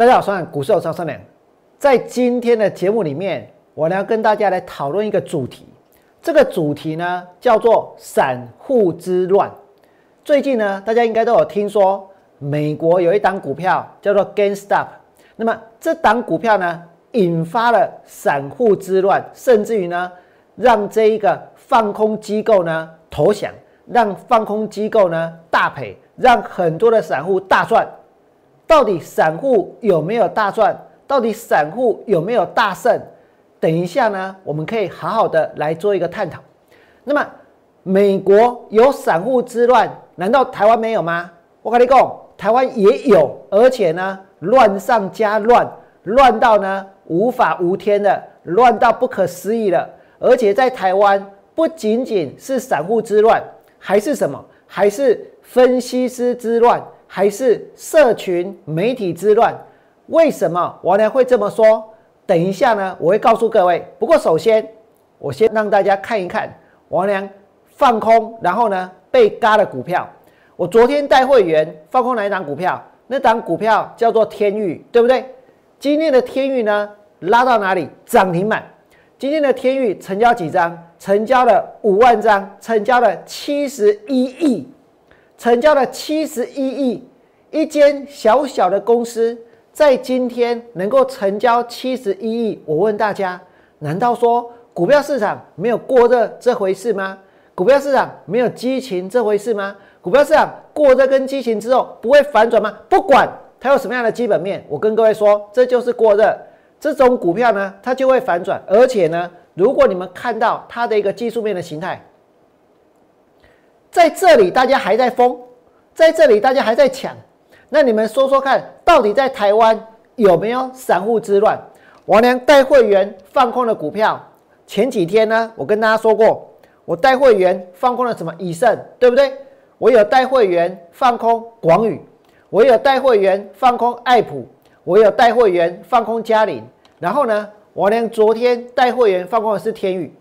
大家好，我是股市张三良。在今天的节目里面，我呢要跟大家来讨论一个主题。这个主题呢叫做散户之乱。最近呢，大家应该都有听说，美国有一档股票叫做 GameStop。那么这档股票呢，引发了散户之乱，甚至于呢，让这一个放空机构呢投降，让放空机构呢大赔，让很多的散户大赚。到底散户有没有大赚？到底散户有没有大胜？等一下呢，我们可以好好的来做一个探讨。那么，美国有散户之乱，难道台湾没有吗？我跟你讲，台湾也有，而且呢。乱上加乱，乱到呢无法无天的，乱到不可思议了。而且在台湾，不仅仅是散户之乱，还是什么？还是分析师之乱，还是社群媒体之乱？为什么王良会这么说？等一下呢，我会告诉各位。不过首先，我先让大家看一看王良放空，然后呢被嘎的股票。我昨天带会员放空哪一档股票？那档股票叫做天域，对不对？今天的天域呢，拉到哪里？涨停板。今天的天域成交几张？成交了五万张，成交了七十一亿，成交了七十一亿。一间小小的公司在今天能够成交七十一亿，我问大家，难道说股票市场没有过热这回事吗？股票市场没有激情这回事吗？股票市场过热跟激情之后不会反转吗？不管它有什么样的基本面，我跟各位说，这就是过热。这种股票呢，它就会反转。而且呢，如果你们看到它的一个技术面的形态，在这里大家还在疯，在这里大家还在抢，那你们说说看，到底在台湾有没有散户之乱？王良带会员放空的股票，前几天呢，我跟大家说过，我带会员放空了什么以盛，对不对？我有带会员放空广宇，我有带会员放空爱普，我有带会员放空嘉麟，然后呢，我连昨天带会员放空的是天宇，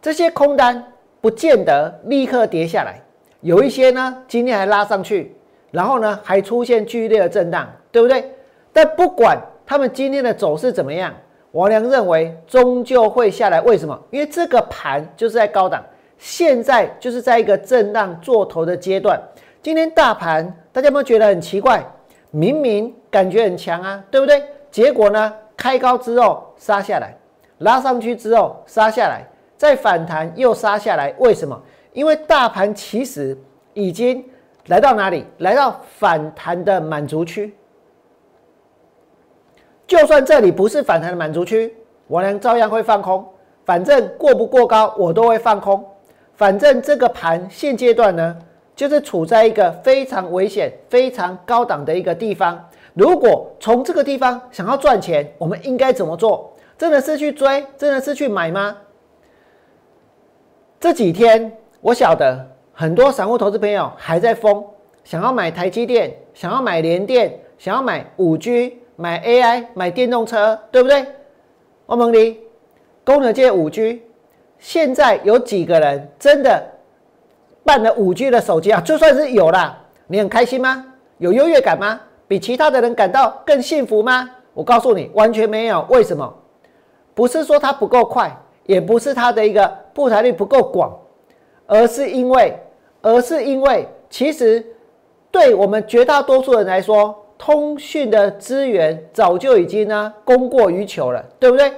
这些空单不见得立刻跌下来，有一些呢今天还拉上去，然后呢还出现剧烈的震荡，对不对？但不管他们今天的走势怎么样，王良认为终究会下来。为什么？因为这个盘就是在高档。现在就是在一个震荡做头的阶段。今天大盘大家有没有觉得很奇怪？明明感觉很强啊，对不对？结果呢，开高之后杀下来，拉上去之后杀下来，再反弹又杀下来。为什么？因为大盘其实已经来到哪里？来到反弹的满足区。就算这里不是反弹的满足区，我呢照样会放空。反正过不过高，我都会放空。反正这个盘现阶段呢，就是处在一个非常危险、非常高档的一个地方。如果从这个地方想要赚钱，我们应该怎么做？真的是去追，真的是去买吗？这几天我晓得很多散户投资朋友还在疯，想要买台积电，想要买联电，想要买五 G、买 AI、买电动车，对不对？欧盟里，功能界五 G。现在有几个人真的办了五 G 的手机啊？就算是有啦，你很开心吗？有优越感吗？比其他的人感到更幸福吗？我告诉你，完全没有。为什么？不是说它不够快，也不是它的一个布台率不够广，而是因为，而是因为，其实对我们绝大多数人来说，通讯的资源早就已经呢供过于求了，对不对？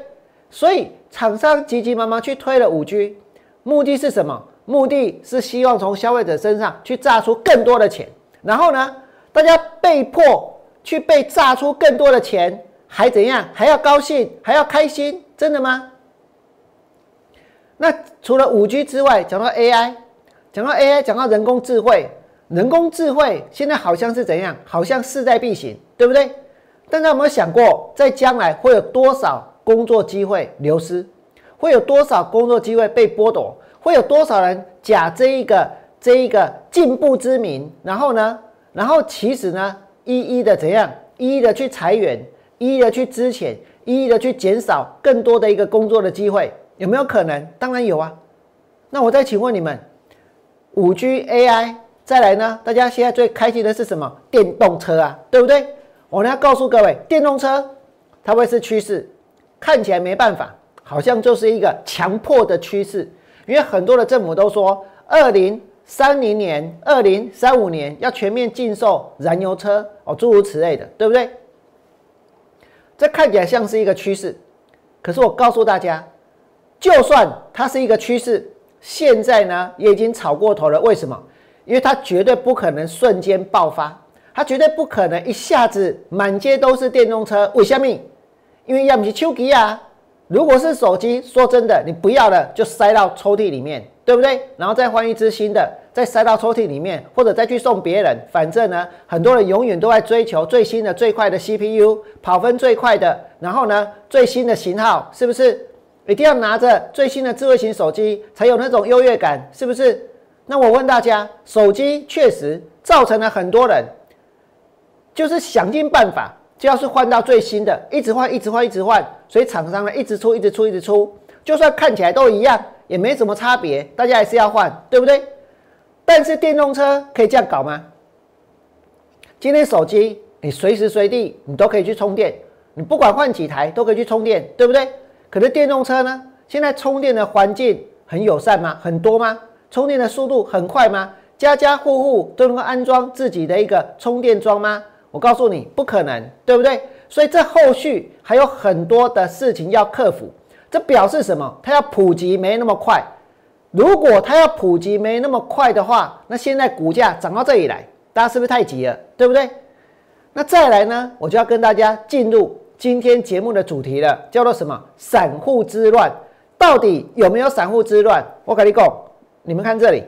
所以。厂商急急忙忙去推了五 G，目的是什么？目的是希望从消费者身上去榨出更多的钱。然后呢，大家被迫去被榨出更多的钱，还怎样？还要高兴，还要开心？真的吗？那除了五 G 之外，讲到 AI，讲到 AI，讲到人工智慧，人工智慧现在好像是怎样？好像势在必行，对不对？大家有没有想过，在将来会有多少？工作机会流失，会有多少工作机会被剥夺？会有多少人假这一个这一个进步之名？然后呢？然后其实呢，一一的怎样？一一的去裁员，一一的去支遣，一一的去减少更多的一个工作的机会，有没有可能？当然有啊。那我再请问你们，五 G AI 再来呢？大家现在最开心的是什么？电动车啊，对不对？我呢要告诉各位，电动车它会是趋势，看起来没办法，好像就是一个强迫的趋势，因为很多的政府都说，二零三零年、二零三五年要全面禁售燃油车哦，诸如此类的，对不对？这看起来像是一个趋势，可是我告诉大家，就算它是一个趋势，现在呢也已经炒过头了。为什么？因为它绝对不可能瞬间爆发。它绝对不可能一下子满街都是电动车，为什么？因为要么是手机啊。如果是手机，说真的，你不要了就塞到抽屉里面，对不对？然后再换一支新的，再塞到抽屉里面，或者再去送别人。反正呢，很多人永远都在追求最新的、最快的 CPU，跑分最快的，然后呢，最新的型号，是不是？一定要拿着最新的智慧型手机才有那种优越感，是不是？那我问大家，手机确实造成了很多人。就是想尽办法，就要是换到最新的，一直换，一直换，一直换，所以厂商呢一直出，一直出，一直出，就算看起来都一样，也没什么差别，大家还是要换，对不对？但是电动车可以这样搞吗？今天手机你随时随地你都可以去充电，你不管换几台都可以去充电，对不对？可是电动车呢？现在充电的环境很友善吗？很多吗？充电的速度很快吗？家家户户都能够安装自己的一个充电桩吗？我告诉你，不可能，对不对？所以这后续还有很多的事情要克服。这表示什么？它要普及没那么快。如果它要普及没那么快的话，那现在股价涨到这里来，大家是不是太急了？对不对？那再来呢？我就要跟大家进入今天节目的主题了，叫做什么？散户之乱。到底有没有散户之乱？我跟你讲，你们看这里，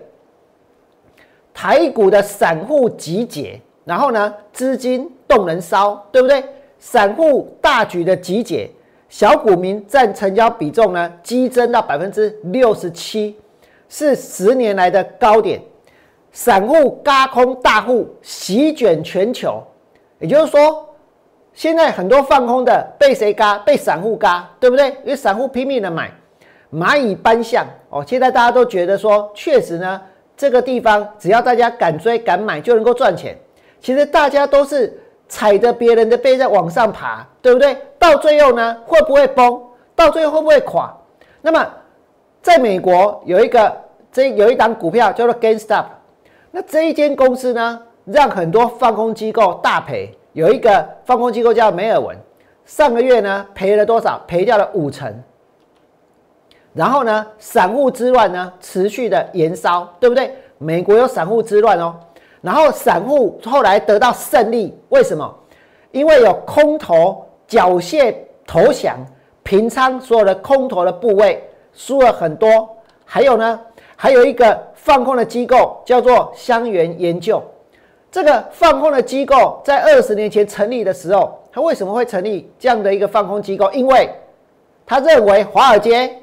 台股的散户集结。然后呢，资金动能烧，对不对？散户大举的集结，小股民占成交比重呢，激增到百分之六十七，是十年来的高点。散户嘎空大户席卷全球，也就是说，现在很多放空的被谁嘎？被散户嘎，对不对？因为散户拼命的买，蚂蚁搬象哦。现在大家都觉得说，确实呢，这个地方只要大家敢追敢买，就能够赚钱。其实大家都是踩着别人的背在往上爬，对不对？到最后呢，会不会崩？到最后会不会垮？那么，在美国有一个这有一档股票叫做 GameStop，那这一间公司呢，让很多放空机构大赔。有一个放空机构叫梅尔文，上个月呢赔了多少？赔掉了五成。然后呢，散户之乱呢持续的延烧，对不对？美国有散户之乱哦。然后散户后来得到胜利，为什么？因为有空头缴械投降，平仓所有的空头的部位，输了很多。还有呢，还有一个放空的机构叫做香源研究。这个放空的机构在二十年前成立的时候，他为什么会成立这样的一个放空机构？因为他认为华尔街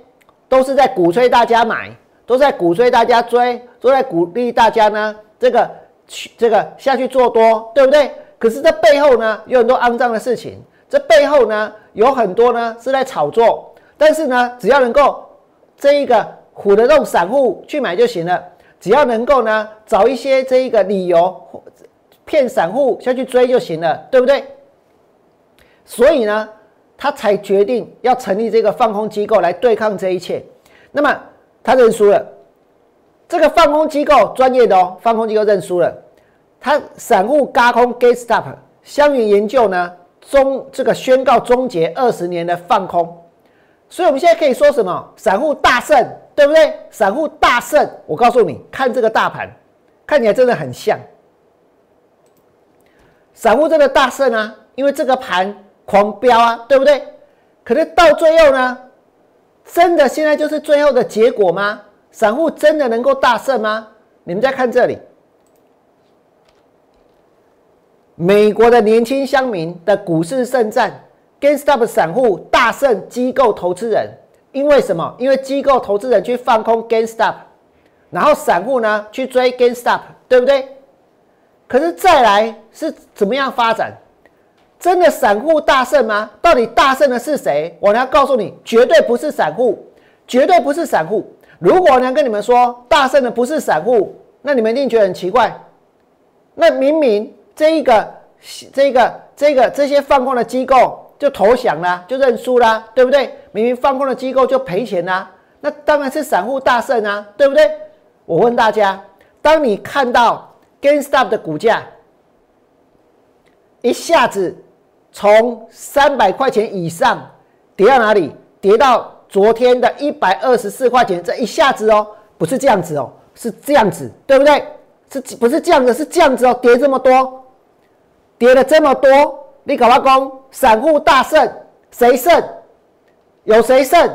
都是在鼓吹大家买，都在鼓吹大家追，都在鼓励大家呢这个。去这个下去做多，对不对？可是这背后呢有很多肮脏的事情，这背后呢有很多呢是在炒作。但是呢，只要能够这一个唬得动散户去买就行了，只要能够呢找一些这一个理由骗散户下去追就行了，对不对？所以呢，他才决定要成立这个放空机构来对抗这一切。那么他认输了。这个放空机构专业的哦，放空机构认输了。他散户嘎空 get stop，香云研究呢终这个宣告终结二十年的放空，所以我们现在可以说什么？散户大胜，对不对？散户大胜。我告诉你，看这个大盘，看起来真的很像。散户真的大胜啊，因为这个盘狂飙啊，对不对？可是到最后呢，真的现在就是最后的结果吗？散户真的能够大胜吗？你们再看这里，美国的年轻乡民的股市胜战，GameStop 散户大胜机构投资人，因为什么？因为机构投资人去放空 GameStop，然后散户呢去追 GameStop，对不对？可是再来是怎么样发展？真的散户大胜吗？到底大胜的是谁？我要告诉你，绝对不是散户，绝对不是散户。如果呢，跟你们说大胜的不是散户，那你们一定觉得很奇怪。那明明这一个这个这个这些放空的机构就投降啦，就认输啦，对不对？明明放空的机构就赔钱啦，那当然是散户大胜啊，对不对？我问大家，当你看到 GameStop 的股价一下子从三百块钱以上跌到哪里？跌到昨天的一百二十四块钱，这一下子哦，不是这样子哦，是这样子，对不对？是不是这样子？是这样子哦，跌这么多，跌了这么多，你搞阿公，散户大胜，谁胜？有谁胜？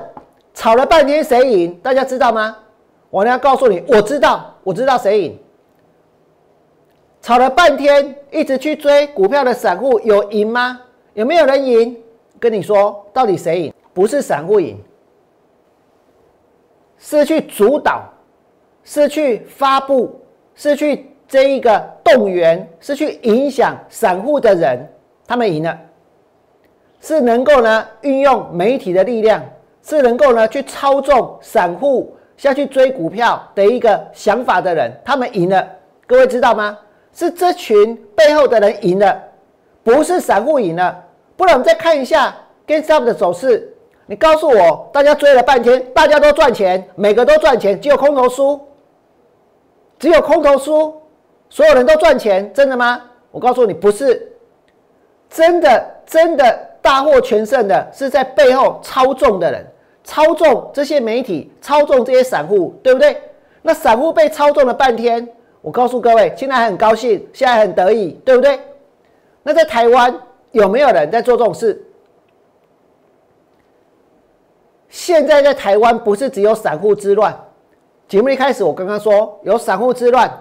吵了半天谁赢？大家知道吗？我要告诉你，我知道，我知道谁赢。吵了半天，一直去追股票的散户有赢吗？有没有人赢？跟你说，到底谁赢？不是散户赢，是去主导，是去发布。是去这一个动员，是去影响散户的人，他们赢了，是能够呢运用媒体的力量，是能够呢去操纵散户下去追股票的一个想法的人，他们赢了。各位知道吗？是这群背后的人赢了，不是散户赢了。不然我们再看一下 GameStop 的走势，你告诉我，大家追了半天，大家都赚钱，每个都赚钱，只有空头输。只有空头输，所有人都赚钱，真的吗？我告诉你，不是真的，真的大获全胜的是在背后操纵的人，操纵这些媒体，操纵这些散户，对不对？那散户被操纵了半天，我告诉各位，现在很高兴，现在很得意，对不对？那在台湾有没有人在做这种事？现在在台湾不是只有散户之乱。节目一开始，我刚刚说有散户之乱，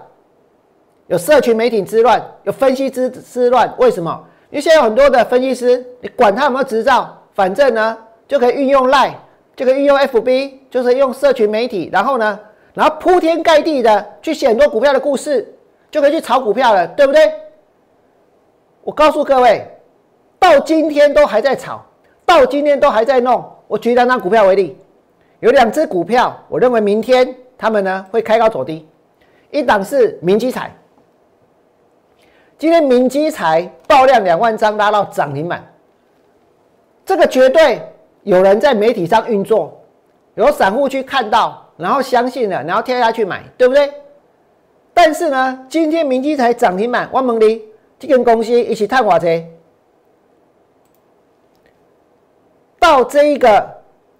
有社群媒体之乱，有分析之之乱。为什么？因为现在有很多的分析师，你管他有没有执照，反正呢就可以运用 Line，就可以运用 FB，就是用社群媒体，然后呢，然后铺天盖地的去写很多股票的故事，就可以去炒股票了，对不对？我告诉各位，到今天都还在炒，到今天都还在弄。我举两张股票为例，有两只股票，我认为明天。他们呢会开高走低，一档是明基彩，今天明基才爆量两万张拉到涨停板，这个绝对有人在媒体上运作，有散户去看到，然后相信了，然后跳下去买，对不对？但是呢，今天明基才涨停板，我问你，这间公司一起探话车，到这一个。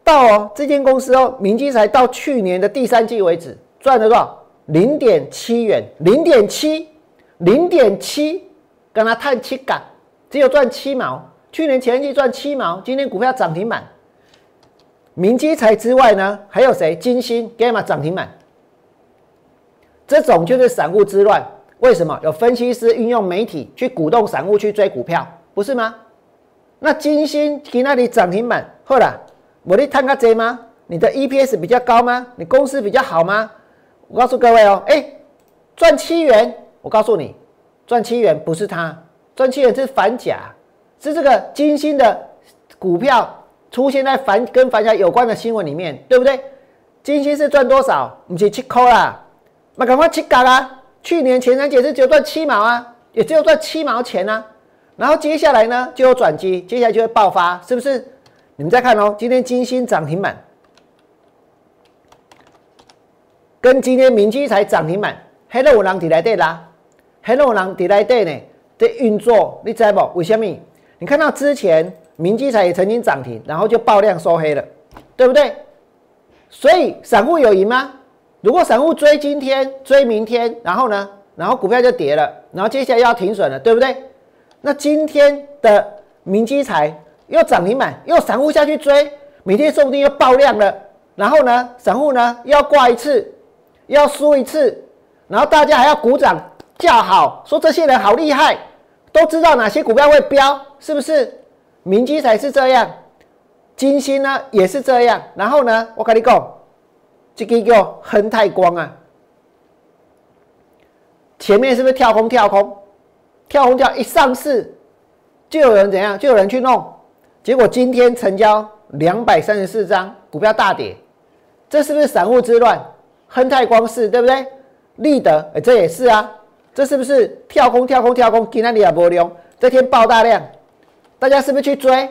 到哦，这间公司哦，明基才到去年的第三季为止赚了多少？零点七元，零点七，零点七，跟他探七港，只有赚七毛。去年前一季赚七毛，今天股票涨停板。明基材之外呢，还有谁？金星 Gamma 涨停板。这种就是散户之乱。为什么？有分析师运用媒体去鼓动散户去追股票，不是吗？那金星去那里涨停板，后来。我的探个贼吗？你的 EPS 比较高吗？你公司比较好吗？我告诉各位哦，哎，赚七元，我告诉你，赚七元不是他，赚七元是反甲，是这个金星的股票出现在反跟反甲有关的新闻里面，对不对？金星是赚多少？不是七扣啦，那赶快七嘎啦！去年前三节是只有赚七毛啊，也只有赚七毛钱啊，然后接下来呢就有转机，接下来就会爆发，是不是？你们再看哦，今天金星涨停板，跟今天明基才涨停板，黑龙狼底来对啦，黑龙狼底来对呢，在运作，你知不？为什么？你看到之前明基才也曾经涨停，然后就爆量收黑了，对不对？所以散户有赢吗？如果散户追今天追明天，然后呢，然后股票就跌了，然后接下来要停损了，对不对？那今天的明基才。又涨停板，又散户下去追，明天说不定又爆量了。然后呢，散户呢又要挂一次，又要输一次，然后大家还要鼓掌叫好，说这些人好厉害，都知道哪些股票会飙，是不是？明基才是这样，金星呢也是这样。然后呢，我跟你讲，这个叫恒泰光啊，前面是不是跳空跳空，跳空跳一上市，就有人怎样，就有人去弄。结果今天成交两百三十四张，股票大跌，这是不是散户之乱？亨泰光是对不对？立德，哎，这也是啊，这是不是跳空跳空跳空？今天你也波流，这天爆大量，大家是不是去追？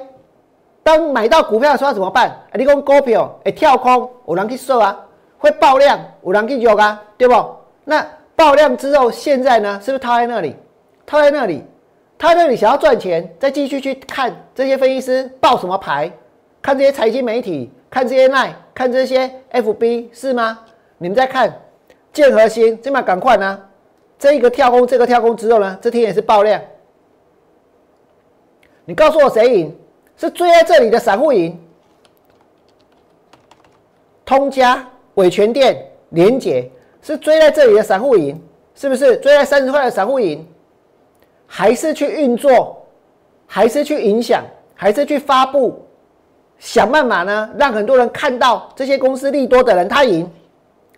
当买到股票的时候怎么办？你讲股票会跳空，有人去收啊，会爆量，有人去入啊，对不？那爆量之后，现在呢，是不是套在那里？套在那里，套在那里，想要赚钱，再继续去看这些分析师报什么牌，看这些财经媒体，看这些 N I，看这些 FB，是吗？你们在看建核心，这么赶快呢？这一个跳空，这个跳空之后呢，这天也是爆量。你告诉我谁赢？是追在这里的散户赢？通家、伟全店、联捷是追在这里的散户赢，是不是？追在三十块的散户赢，还是去运作，还是去影响，还是去发布，想办法呢，让很多人看到这些公司利多的人他赢，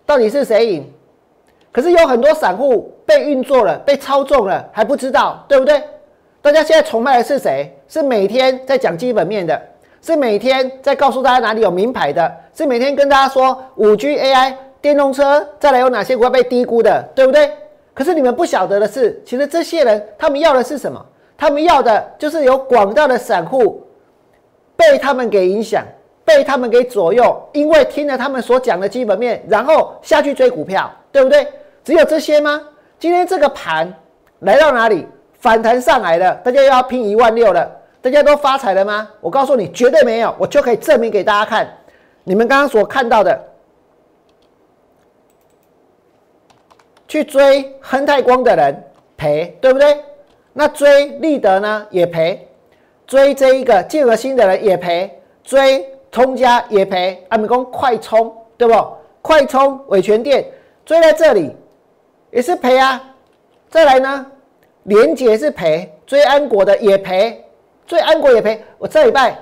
到底是谁赢？可是有很多散户被运作了，被操纵了，还不知道，对不对？大家现在崇拜的是谁？是每天在讲基本面的，是每天在告诉大家哪里有名牌的，是每天跟大家说五 G AI 电动车再来有哪些股票被低估的，对不对？可是你们不晓得的是，其实这些人他们要的是什么？他们要的就是有广大的散户被他们给影响，被他们给左右，因为听了他们所讲的基本面，然后下去追股票，对不对？只有这些吗？今天这个盘来到哪里？反弹上来了，大家又要拼一万六了，大家都发财了吗？我告诉你，绝对没有，我就可以证明给大家看。你们刚刚所看到的，去追亨泰光的人赔，对不对？那追立德呢也赔，追这一个建和新的人也赔，追通家也赔。阿米公快充，对不？快充伟全店追在这里也是赔啊。再来呢？连捷是赔，追安国的也赔，追安国也赔。我这礼拜，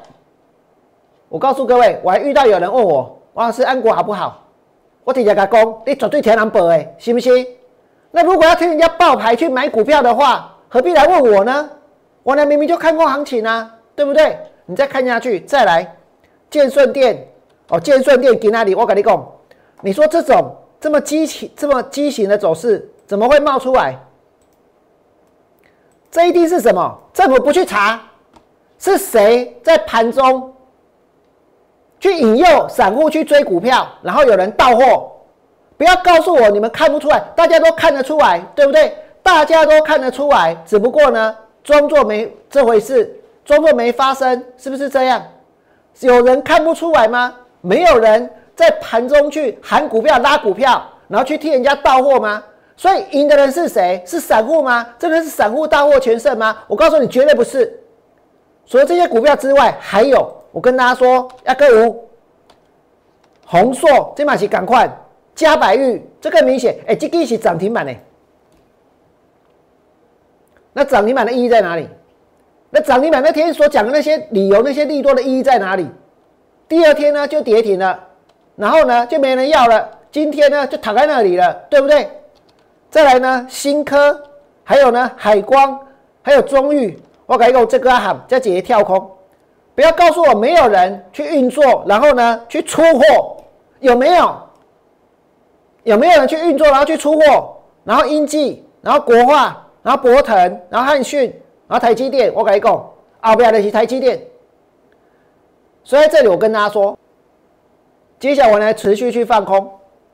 我告诉各位，我还遇到有人问我，王老师安国好不好？我直接他讲，你绝对天然保哎，信不信？那如果要听人家爆牌去买股票的话，何必来问我呢？我呢明明就看过行情啊，对不对？你再看下去，再来建顺店哦，建顺店给哪里？我跟你讲，你说这种这么畸形、这么畸形的走势，怎么会冒出来？这一定是什么？政府不去查，是谁在盘中去引诱散户去追股票，然后有人到货？不要告诉我你们看不出来，大家都看得出来，对不对？大家都看得出来，只不过呢，装作没这回事，装作没发生，是不是这样？有人看不出来吗？没有人在盘中去喊股票、拉股票，然后去替人家到货吗？所以赢的人是谁？是散户吗？真的是散户大获全胜吗？我告诉你，绝对不是。除了这些股票之外，还有我跟大家说，亚哥五、红硕、这马是赶快加百玉，这个明显，哎，这个是涨停板呢。那涨停板的意义在哪里？那涨停板那天所讲的那些理由、那些利多的意义在哪里？第二天呢就跌停了，然后呢就没人要了，今天呢就躺在那里了，对不对？再来呢，新科，还有呢，海光，还有中裕，我改个这个喊叫姐姐跳空，不要告诉我没有人去运作，然后呢去出货，有没有？有没有人去运作，然后去出货？然后英记，然后国化，然后博腾，然后汉讯，然后台积电，我改个啊，不要的是台积电。所以在这里我跟大家说，接下来我来持续去放空。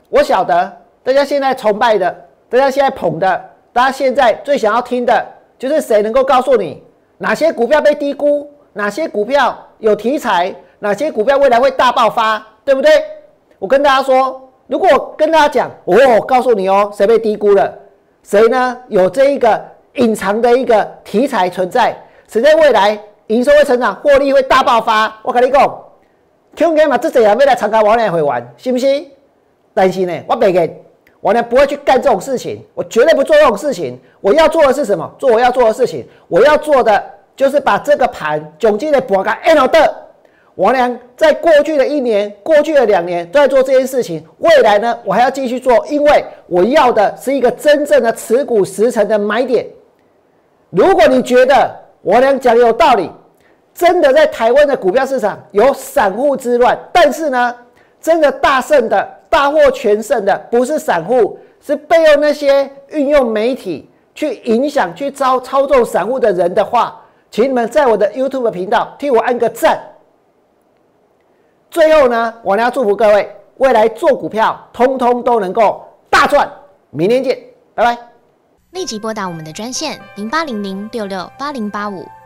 我晓得大家现在崇拜的。大家现在捧的，大家现在最想要听的就是谁能够告诉你哪些股票被低估，哪些股票有题材，哪些股票未来会大爆发，对不对？我跟大家说，如果我跟大家讲，我告诉你哦，谁被低估了，谁呢有这一个隐藏的一个题材存在，谁在未来营收会成长，获利会大爆发，我跟你讲，听见嘛？这些人未来参加我来会玩，信不信？但是呢，我别个。我呢不会去干这种事情，我绝对不做这种事情。我要做的是什么？做我要做的事情。我要做的就是把这个盘总计的博个 N 的。我呢在过去的一年、过去的两年都在做这件事情。未来呢，我还要继续做，因为我要的是一个真正的持股十成的买点。如果你觉得我俩讲有道理，真的在台湾的股票市场有散户之乱，但是呢，真的大胜的。大获全胜的不是散户，是背后那些运用媒体、去影响、去操操纵散户的人的话，请你们在我的 YouTube 频道替我按个赞。最后呢，我呢要祝福各位未来做股票，通通都能够大赚。明天见，拜拜。立即拨打我们的专线零八零零六六八零八五